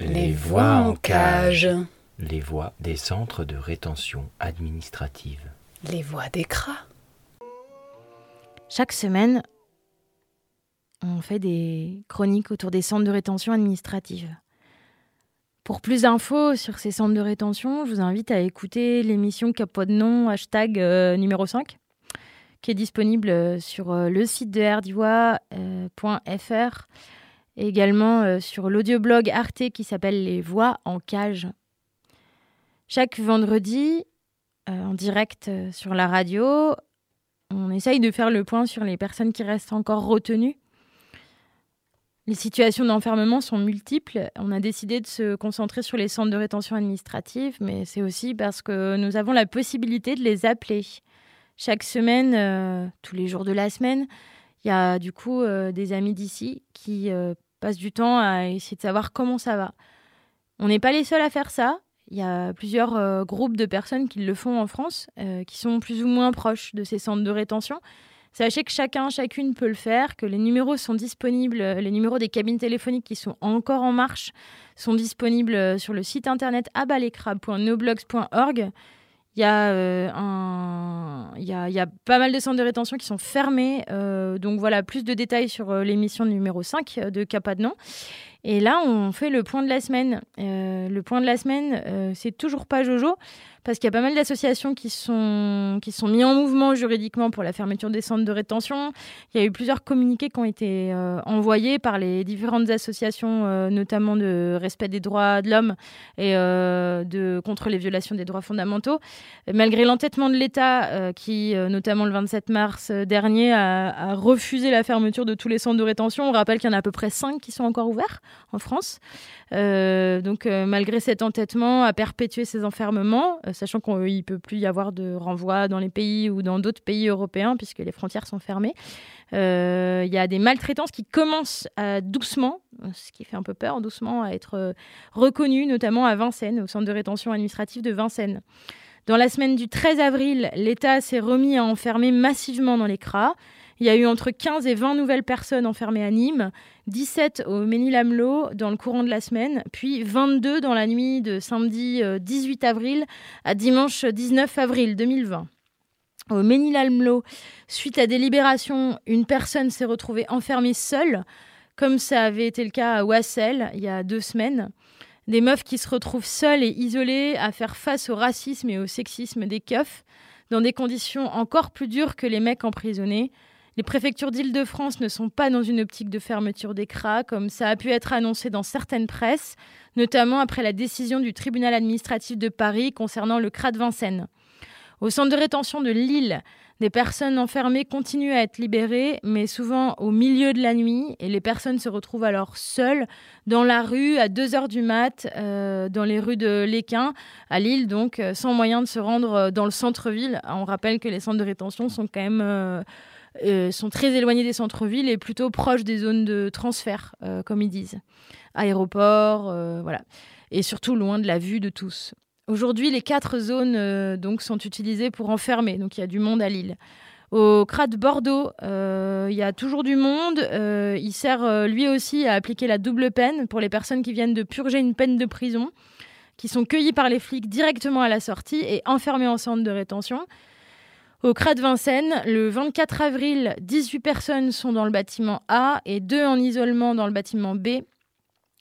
Les voix en cage. Les voix des centres de rétention administrative. Les voix des cras. Chaque semaine, on fait des chroniques autour des centres de rétention administrative. Pour plus d'infos sur ces centres de rétention, je vous invite à écouter l'émission Capot de nom hashtag euh, numéro 5, qui est disponible sur euh, le site de rdivoix.fr et également euh, sur l'audioblog Arte qui s'appelle Les Voix en cage. Chaque vendredi, en direct sur la radio, on essaye de faire le point sur les personnes qui restent encore retenues les situations d'enfermement sont multiples. On a décidé de se concentrer sur les centres de rétention administrative, mais c'est aussi parce que nous avons la possibilité de les appeler. Chaque semaine, euh, tous les jours de la semaine, il y a du coup euh, des amis d'ici qui euh, passent du temps à essayer de savoir comment ça va. On n'est pas les seuls à faire ça. Il y a plusieurs groupes de personnes qui le font en France, qui sont plus ou moins proches de ces centres de rétention. Sachez que chacun, chacune peut le faire, que les numéros sont disponibles, euh, les numéros des cabines téléphoniques qui sont encore en marche sont disponibles euh, sur le site internet abalecrab.noblogs.org. Il y, a, euh, il, y a, pas mal de centres de rétention qui sont fermés. donc voilà, plus de détails sur l'émission numéro 5 de Capadnon. Et là, on fait le point de la semaine. le point de la semaine, c'est toujours pas Jojo parce qu'il y a pas mal d'associations qui sont, qui sont mis en mouvement juridiquement pour la fermeture des centres de rétention. Il y a eu plusieurs communiqués qui ont été euh, envoyés par les différentes associations, euh, notamment de respect des droits de l'homme et euh, de contre les violations des droits fondamentaux. malgré l'entêtement de l'État, qui, notamment le 27 mars dernier, a, refusé la fermeture de tous les centres de rétention, on rappelle qu'il y en a à peu près 5 qui sont encore ouverts en France. donc, malgré cet entêtement à perpétuer ces enfermements, sachant qu'il ne peut plus y avoir de renvoi dans les pays ou dans d'autres pays européens puisque les frontières sont fermées. Euh, il y a des maltraitances qui commencent doucement, ce qui fait un peu peur, doucement à être euh, reconnues, notamment à Vincennes, au centre de rétention administrative de Vincennes. Dans la semaine du 13 avril, l'État s'est remis à enfermer massivement dans les CRA. Il y a eu entre 15 et 20 nouvelles personnes enfermées à Nîmes, 17 au Ménil-Amelot dans le courant de la semaine, puis 22 dans la nuit de samedi 18 euh, avril à dimanche 19 avril 2020. Au Ménil-Amelot, suite à des libérations, une personne s'est retrouvée enfermée seule, comme ça avait été le cas à Wassel il y a deux semaines. Des meufs qui se retrouvent seules et isolées à faire face au racisme et au sexisme des keufs, dans des conditions encore plus dures que les mecs emprisonnés, les préfectures d'Île-de-France ne sont pas dans une optique de fermeture des CRA, comme ça a pu être annoncé dans certaines presses, notamment après la décision du tribunal administratif de Paris concernant le CRA de Vincennes. Au centre de rétention de Lille, des personnes enfermées continuent à être libérées, mais souvent au milieu de la nuit, et les personnes se retrouvent alors seules dans la rue à 2 heures du mat, euh, dans les rues de l'Équin, à Lille, donc euh, sans moyen de se rendre euh, dans le centre-ville. On rappelle que les centres de rétention sont quand même sont très éloignés des centres-villes et plutôt proches des zones de transfert, euh, comme ils disent. Aéroports, euh, voilà. Et surtout loin de la vue de tous. Aujourd'hui, les quatre zones donc sont utilisées pour enfermer. Donc il y a du monde à Lille. Au CRA de Bordeaux, il y a toujours du monde. il sert lui aussi à appliquer la double peine pour les personnes qui viennent de purger une peine de prison, qui sont cueillies par les flics directement à la sortie et enfermées en centre de rétention. Au CRA de Vincennes, le 24 avril, 18 personnes sont dans le bâtiment A et 2 en isolement dans le bâtiment B.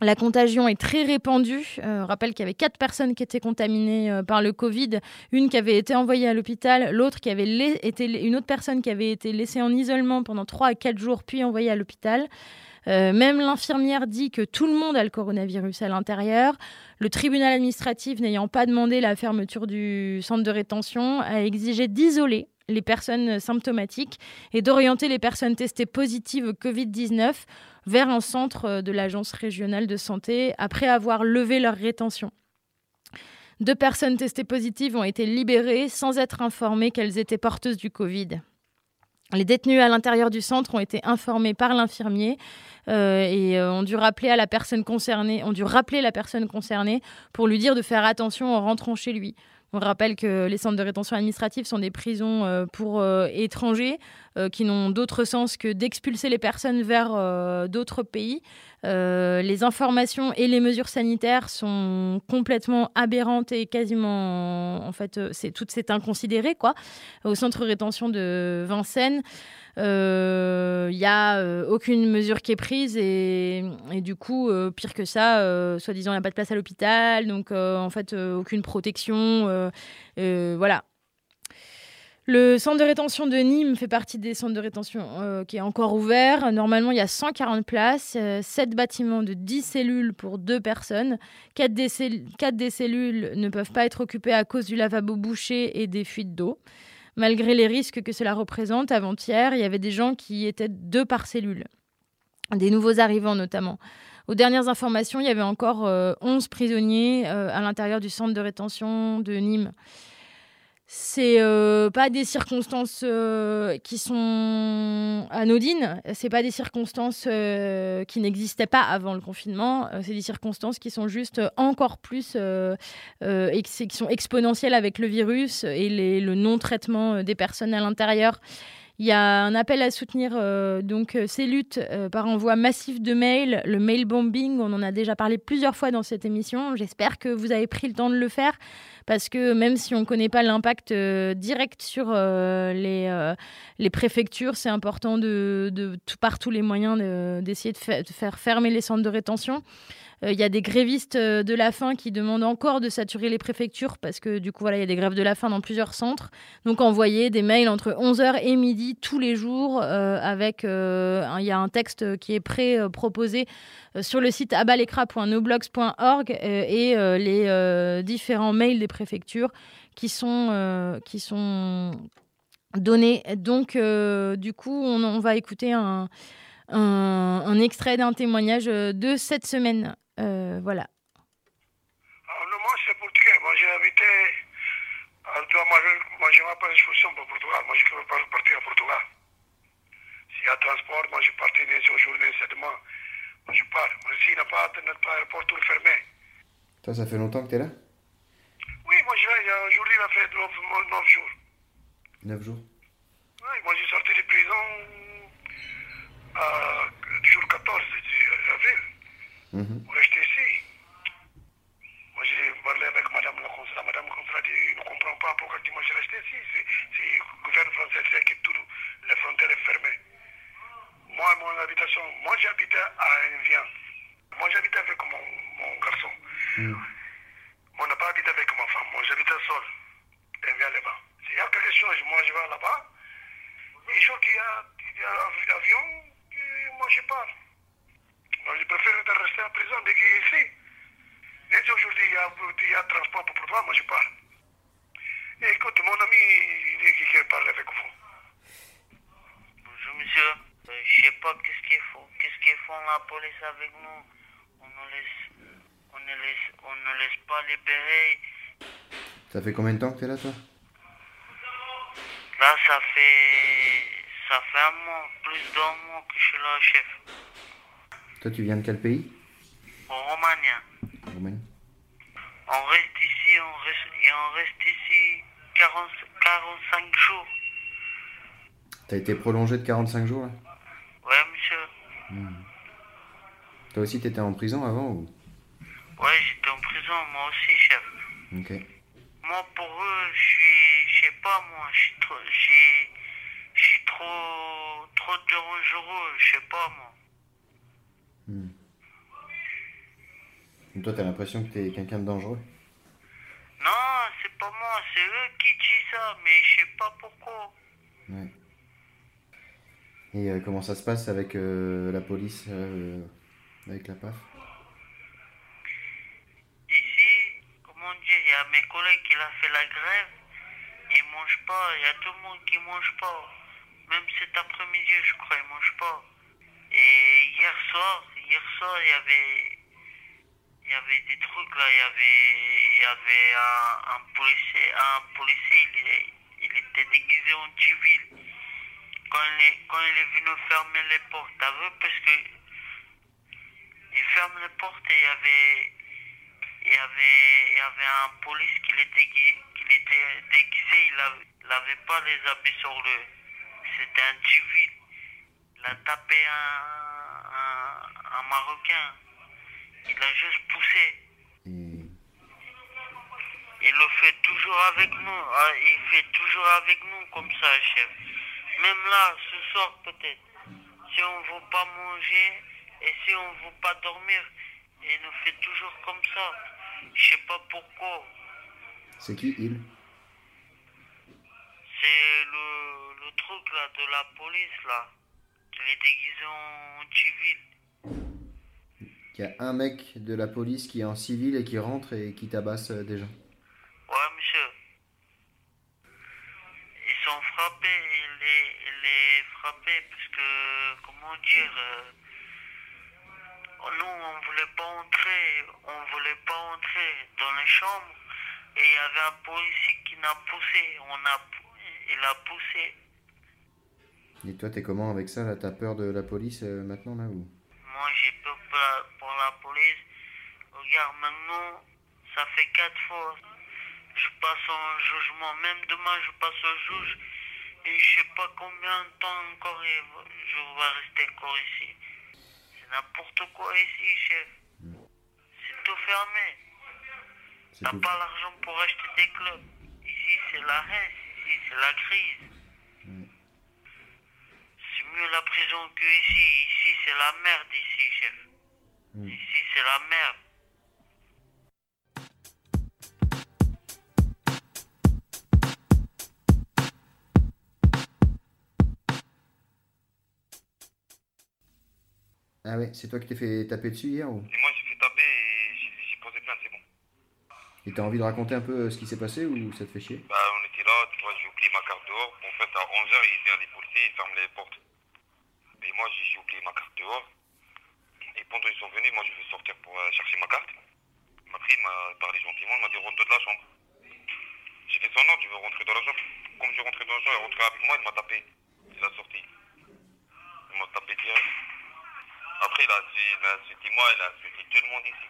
La contagion est très répandue. Euh, rappelle qu'il y avait quatre personnes qui étaient contaminées euh, par le Covid, une qui avait été envoyée à l'hôpital, l'autre qui avait été une autre personne qui avait été laissée en isolement pendant 3 à 4 jours puis envoyée à l'hôpital. Euh, même l'infirmière dit que tout le monde a le coronavirus à l'intérieur. Le tribunal administratif, n'ayant pas demandé la fermeture du centre de rétention, a exigé d'isoler les personnes symptomatiques et d'orienter les personnes testées positives au Covid-19 vers un centre de l'Agence régionale de santé après avoir levé leur rétention. Deux personnes testées positives ont été libérées sans être informées qu'elles étaient porteuses du Covid. Les détenus à l'intérieur du centre ont été informés par l'infirmier euh, et ont dû rappeler à la personne concernée, ont dû rappeler la personne concernée pour lui dire de faire attention en rentrant chez lui. On rappelle que les centres de rétention administrative sont des prisons euh, pour euh, étrangers euh, qui n'ont d'autre sens que d'expulser les personnes vers d'autres pays. Les informations et les mesures sanitaires sont complètement aberrantes et quasiment, en fait, c'est tout c'est inconsidéré quoi. Au centre rétention de Vincennes. Il euh, n'y a euh, aucune mesure qui est prise et, du coup, euh, pire que ça, soi-disant, il n'y a pas de place à l'hôpital, donc en fait, aucune protection. voilà. Le centre de rétention de Nîmes fait partie des centres de rétention qui est encore ouvert. Normalement, il y a 140 places, 7 bâtiments de 10 cellules pour 2 personnes. 4 des, 4 des cellules ne peuvent pas être occupées à cause du lavabo bouché et des fuites d'eau malgré les risques que cela représente. Avant-hier, il y avait des gens qui étaient deux par cellule, des nouveaux arrivants notamment. Aux dernières informations, il y avait encore 11 euh, prisonniers euh, à l'intérieur du centre de rétention de Nîmes c'est euh, pas des circonstances euh, qui sont anodines, c'est pas des circonstances euh, qui n'existaient pas avant le confinement, c'est des circonstances qui sont juste encore plus et qui sont exponentielles avec le virus et le non-traitement des personnes à l'intérieur. Il y a un appel à soutenir donc ces luttes par envoi massif de mails, le mail bombing. On en a déjà parlé plusieurs fois dans cette émission. J'espère que vous avez pris le temps de le faire parce que même si on ne connaît pas l'impact euh, direct sur euh, les, euh, les préfectures, c'est important de, par tous les moyens d'essayer de, faire fermer les centres de rétention. Il y a des grévistes de la faim qui demandent encore de saturer les préfectures parce que du coup, voilà, il y a des grèves de la faim dans plusieurs centres. Donc, envoyer des mails entre 11h et midi tous les jours avec. Il y a un texte qui est pré-proposé sur le site abalecra.noblogs.org et les différents mails des préfectures qui sont, euh, qui sont données. Donc, euh, du coup, on, va écouter un, un, extrait d'un témoignage de cette semaine. Euh, voilà. Alors, moi, c'est portugais. Moi, j'ai habité. Moi, moi, je m'appelle expulsion pour Portugal. Moi, je veux partir à Portugal. S'il y a transport, moi, je partais des journées, sept mois. Moi, je pars. Moi, s'il n'y a pas, pas aéroport, tout fermé. Toi, ça fait longtemps que tu es là? Oui, moi je vais, aujourd'hui il a fait 9, jours. 9 jours Oui, moi j'ai sorti de prison à, du jour 14 avril. Mm -hmm. Pour rester ici. Moi j'ai parlé avec madame la consulat. Madame la consulat dit ne comprend pas pourquoi moi je reste ici. Si le gouvernement français sait que toutes les frontières sont fermées. Moi, mon habitation, moi j'habitais à Invien. Moi j'habitais avec mon, mon garçon. Mm. Moi, on n'a pas habité avec ma femme. Moi, j'habitais seul. Elle vient là-bas. S'il y a quelque chose, moi, je vais là-bas. Et jour qu'il y a, il y a un avion, moi, je pars. Moi, je préfère rester en prison dès qu'il est ici. Mais si aujourd'hui, il y, a, il y a transport pour toi, moi, je pars. Et écoute, mon ami, il dit qu'il veut parler avec vous. Bonjour, monsieur. Euh, je ne sais pas qu'est-ce qu'ils font? Qu'est-ce qu'ils font la police avec nous? On nous laisse on ne laisse, on ne laisse pas libérer. Ça fait combien de temps que tu es là, toi? Là, ça fait, ça fait un mois, plus d'un mois que je suis là, chef. Toi, tu viens de quel pays? En Roumanie. Roumanie. On reste ici, on reste, et on reste ici 40, 45 jours. T'as été prolongé de 45 jours là? Ouais, monsieur. Hmm. Toi aussi, t'étais en prison avant ou? Ouais, j'étais en prison, moi aussi, chef. Ok. Moi, pour eux, je suis, je sais pas, moi, je suis trop, je suis trop, trop dangereux, je sais pas, moi. Hmm. toi, t'as l'impression que t'es quelqu'un de dangereux? Non, c'est pas moi, c'est eux qui disent ça, mais je sais pas pourquoi. Ouais. Et euh, comment ça se passe avec euh, la police, euh, avec la PAF? Il y a mes collègues qui ont fait la grève, ils ne mangent pas, il y a tout le monde qui ne mange pas. Même cet après-midi, je crois, ils ne mangent pas. Et hier soir, hier soir, il y avait, y avait des trucs là, il y avait, y avait un, policier, un policier, il, il était déguisé en civil. Quand il est, quand il est venu fermer les portes, vu, parce que il ferme les portes et il y avait, il y avait, il y avait un police qui était, qui était déguisé, il n'avait pas les habits sur le, c'était un civil. Il a tapé un, un, un Marocain. Il a juste poussé. Il le fait toujours avec nous. Ah, il fait toujours avec nous comme ça, chef. Même là, ce soir peut-être. Si on ne veut pas manger et si on ne veut pas dormir, il nous fait toujours comme ça. Je sais pas pourquoi. C'est qui il? C'est le, le truc là de la police là. Il est déguisé en civil. Il y a un mec de la police qui est en civil et qui rentre et qui tabasse euh, des gens. Ouais, monsieur. Ils sont frappés, ils les, ils les parce que, comment dire, euh, nous on voulait pas entrer, on voulait pas entrer dans les chambres et il y avait un policier qui n'a poussé, on a, il a poussé. Et toi, t'es comment avec ça là? T'as peur de la police euh, maintenant là ou? Moi j'ai peur pour la, pour la police. Regarde, maintenant, ça fait quatre fois. Je passe en jugement. Même demain, je passe au juge. Combien de temps encore je vais rester encore ici. C'est n'importe quoi ici, chef. C'est tout fermé. T'as tout. pas l'argent pour acheter des clubs. Ici, c'est la reste. Ici, c'est la crise. C'est mieux la prison que ici. Ici, c'est la merde, ici, chef. Mm. Ici, c'est la merde. Ah ouais, c'est toi qui t'es fait taper dessus hier ou? Et moi, j'ai fait taper et j'ai j'ai posé plainte, c'est bon. Et t'as envie de raconter un peu euh, ce qui s'est passé ou ça te fait chier? Bah, on était là, tu vois, j'ai oublié ma carte dehors. En fait, à 11h, il vient les policiers, ils ferment les portes. Et moi, j'ai j'ai oublié ma carte dehors. Et pendant qu'ils sont venus, moi, je vais sortir pour euh, chercher ma carte. Il m'a pris, il m'a parlé gentiment, il m'a dit rentre de la chambre. J'ai fait son ordre, je veux rentrer dans la chambre. Comme je rentrais dans la chambre, il est rentré avec moi, il m'a tapé. Il a sorti. Il m'a tapé direct. Après, il a, il a insulté moi, il a insulté tout le monde ici.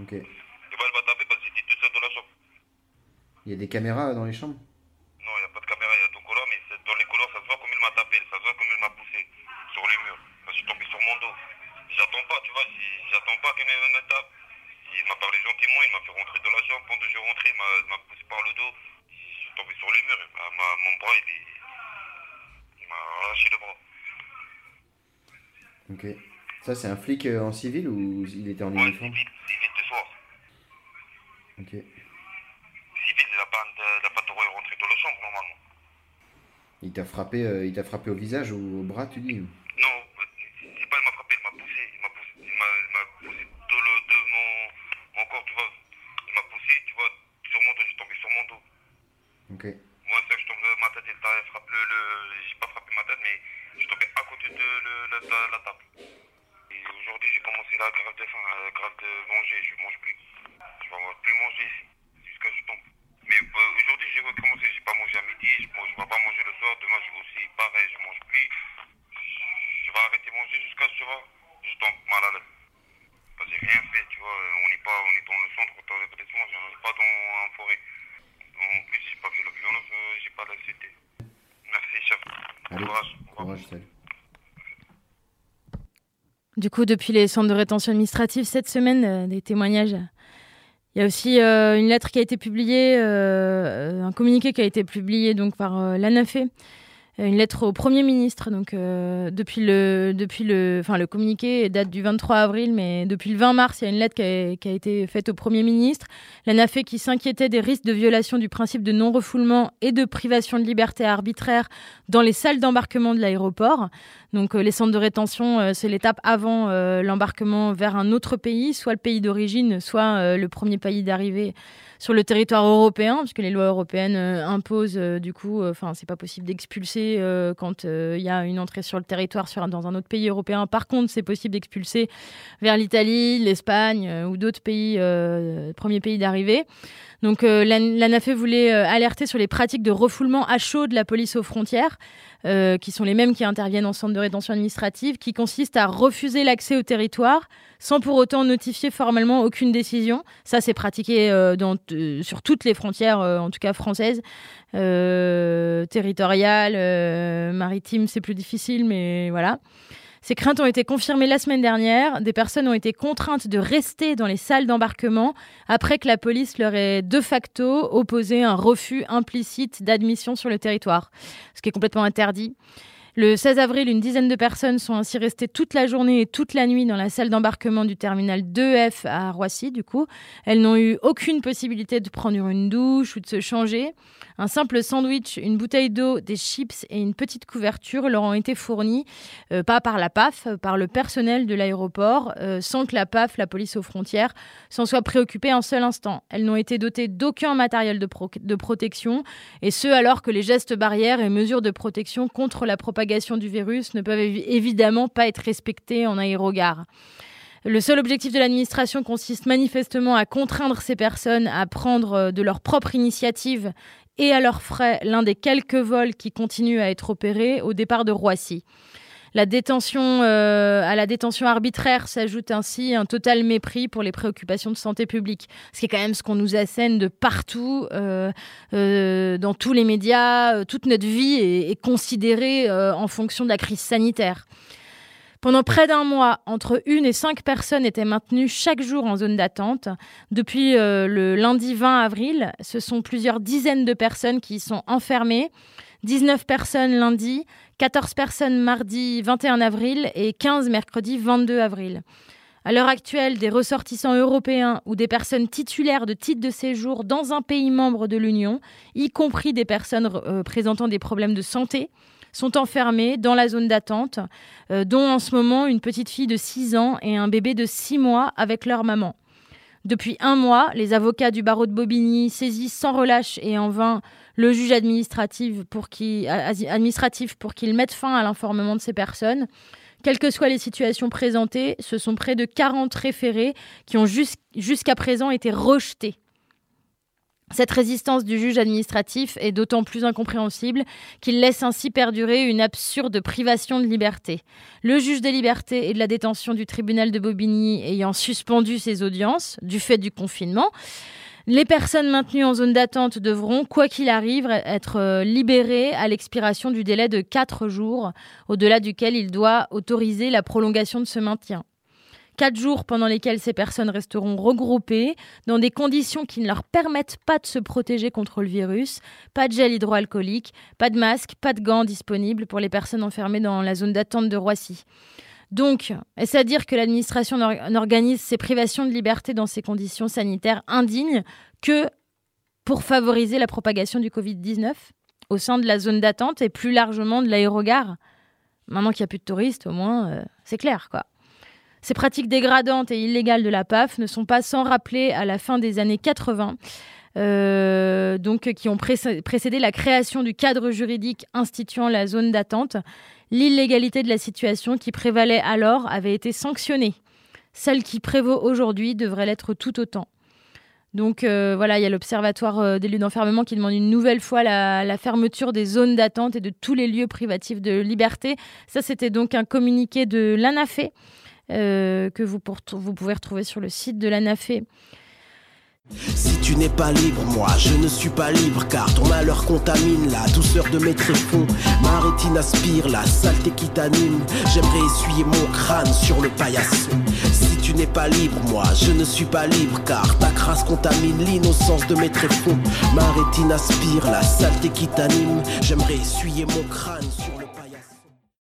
Ok. Et moi, il m'a tapé parce que j'étais tout seul dans la chambre. Il y a des caméras dans les chambres? Non, il n'y a pas de caméra, il y a deux couleurs, mais dans les couleurs, ça se voit comme il m'a tapé, ça se voit comme il m'a poussé sur les murs. Je suis tombé sur mon dos. J'attends pas, tu vois, j'attends pas qu'il me tape. Il m'a parlé gentiment, il m'a fait rentrer dans la chambre. Pendant que je rentrais, il m'a- il m'a poussé par le dos. Je suis tombé sur les murs. Mon bras, il il m'a arraché le bras. Ok. Ça, c'est un flic euh, en civil ou il était en Ouais, uniforme? civil, civil de soir. Ok. Il n'a pas, il a pas le droit de rentrer dans la chambre, normalement. Il t'a frappé, euh, il t'a frappé au visage ou au bras, tu dis Non, euh, c'est c'est pas il m'a frappé, il m'a poussé. Il m'a poussé, il m'a, il m'a poussé de, le, de mon, mon corps, tu vois. Il m'a poussé, tu vois, sur mon dos, je suis tombé sur mon dos. Ok. Moi, c'est que je tombe, ma tête, elle t'a frappé le, le j'ai pas frappé ma tête, mais je suis tombé à côté de le, la, la, la table. Et aujourd'hui, j'ai commencé la grave de faim, la grave de manger, je mange plus. Je vais plus manger ici, jusqu'à ce que je tombe. Mais euh, aujourd'hui, j'ai recommencé, j'ai pas mangé à midi, je ne vais pas manger le soir, demain, je aussi, pareil, je mange plus. Je vais arrêter de manger jusqu'à ce que tu vois, je tombe mal à l'aise. Parce que j'ai rien fait, tu vois, on n'est pas, on est dans le centre, dans l'établissement, on n'est pas dans en forêt. En plus, j'ai pas fait la violence, euh, j'ai pas l'insulté. Merci, chef. Bon Allez, Du coup, depuis les centres de rétention administrative, cette semaine, euh, des témoignages. Il y a aussi euh, une lettre qui a été publiée, euh, un communiqué qui a été publié donc par l'ANAFE, une lettre au Premier ministre. Donc, euh, depuis le, depuis le, enfin, le communiqué date du 23 avril, mais depuis le 20 mars, il y a une lettre qui a, été faite au Premier ministre. L'ANAFE qui s'inquiétait des risques de violation du principe de non-refoulement et de privation de liberté arbitraire dans les salles d'embarquement de l'aéroport. Donc euh, les centres de rétention, euh, c'est l'étape avant euh, l'embarquement vers un autre pays, soit le pays d'origine, soit euh, le premier pays d'arrivée sur le territoire européen, puisque les lois européennes imposent du coup, enfin c'est pas possible d'expulser quand il y a une entrée sur le territoire dans un autre pays européen. Par contre, c'est possible d'expulser vers l'Italie, l'Espagne ou d'autres pays, premiers pays d'arrivée. Donc euh, l'ANAFE voulait euh, alerter sur les pratiques de refoulement à chaud de la police aux frontières, euh, qui sont les mêmes qui interviennent en centre de rétention administrative, qui consistent à refuser l'accès au territoire sans pour autant notifier formellement aucune décision. Ça, c'est pratiqué sur toutes les frontières, en tout cas françaises, territoriales, maritimes, c'est plus difficile, mais voilà. Ces craintes ont été confirmées la semaine dernière. Des personnes ont été contraintes de rester dans les salles d'embarquement après que la police leur ait de facto opposé un refus implicite d'admission sur le territoire, ce qui est complètement interdit. Le 16 avril, une dizaine de personnes sont ainsi restées toute la journée et toute la nuit dans la salle d'embarquement du terminal 2F à Roissy, du coup. Elles n'ont eu aucune possibilité de prendre une douche ou de se changer. Un simple sandwich, une bouteille d'eau, des chips et une petite couverture leur ont été fournis, euh, pas par la PAF, par le personnel de l'aéroport, euh, sans que la PAF, la police aux frontières, s'en soit préoccupée un seul instant. Elles n'ont été dotées d'aucun matériel de, de protection, et ce alors que les gestes barrières et mesures de protection contre la propagation du virus ne peuvent évidemment pas être respectées en aérogare. Le seul objectif de l'administration consiste manifestement à contraindre ces personnes à prendre euh, de leur propre initiative et à leurs frais l'un des quelques vols qui continuent à être opérés au départ de Roissy. La détention, euh, à la détention arbitraire s'ajoute ainsi un total mépris pour les préoccupations de santé publique, ce qui est quand même ce qu'on nous assène de partout, euh, euh, dans tous les médias. toute notre vie est, considérée en fonction de la crise sanitaire. Pendant près d'un mois, entre une et cinq personnes étaient maintenues chaque jour en zone d'attente. Depuis le lundi 20 avril, ce sont plusieurs dizaines de personnes qui y sont enfermées 19 personnes lundi, 14 personnes mardi 21 avril et 15 mercredi 22 avril. À l'heure actuelle, des ressortissants européens ou des personnes titulaires de titres de séjour dans un pays membre de l'Union, y compris des personnes euh, présentant des problèmes de santé, sont enfermés dans la zone d'attente, euh, dont en ce moment une petite fille de 6 ans et un bébé de 6 mois avec leur maman. Depuis un mois, les avocats du barreau de Bobigny saisissent sans relâche et en vain le juge administratif pour qu'il mette fin à l'informement de ces personnes. Quelles que soient les situations présentées, ce sont près de 40 référés qui ont jusqu'à présent été rejetés. Cette résistance du juge administratif est d'autant plus incompréhensible qu'il laisse ainsi perdurer une absurde privation de liberté. Le juge des libertés et de la détention du tribunal de Bobigny ayant suspendu ses audiences du fait du confinement, les personnes maintenues en zone d'attente devront, quoi qu'il arrive, être euh, libérées à l'expiration du délai de 4 jours, au-delà duquel il doit autoriser la prolongation de ce maintien. Quatre jours pendant lesquels ces personnes resteront regroupées dans des conditions qui ne leur permettent pas de se protéger contre le virus, pas de gel hydroalcoolique, pas de masque, pas de gants disponibles pour les personnes enfermées dans la zone d'attente de Roissy. Donc, est-ce à dire que l'administration n'organise ces privations de liberté dans ces conditions sanitaires indignes que pour favoriser la propagation du Covid-19 au sein de la zone d'attente et plus largement de l'aérogare? Maintenant qu'il n'y a plus de touristes, au moins, euh, c'est clair, quoi. Ces pratiques dégradantes et illégales de la PAF ne sont pas sans rappeler à la fin des années 80, euh, donc qui ont précédé la création du cadre juridique instituant la zone d'attente l'illégalité de la situation qui prévalait alors avait été sanctionnée. Celle qui prévaut aujourd'hui devrait l'être tout autant. Donc euh, voilà, il y a l'Observatoire euh, des lieux d'enfermement qui demande une nouvelle fois la, fermeture des zones d'attente et de tous les lieux privatifs de liberté. Ça, c'était donc un communiqué de l'ANAFE euh, que vous, vous, pouvez retrouver sur le site de l'ANAFE. Si tu n'es pas libre, moi je ne suis pas libre car ton malheur contamine la douceur de mes tréfonds. Ma rétine aspire la saleté qui t'anime. J'aimerais essuyer mon crâne sur le paillasson. Si tu n'es pas libre, moi je ne suis pas libre car ta crasse contamine l'innocence de mes tréfonds. Ma rétine aspire la saleté qui t'anime. J'aimerais essuyer mon crâne sur le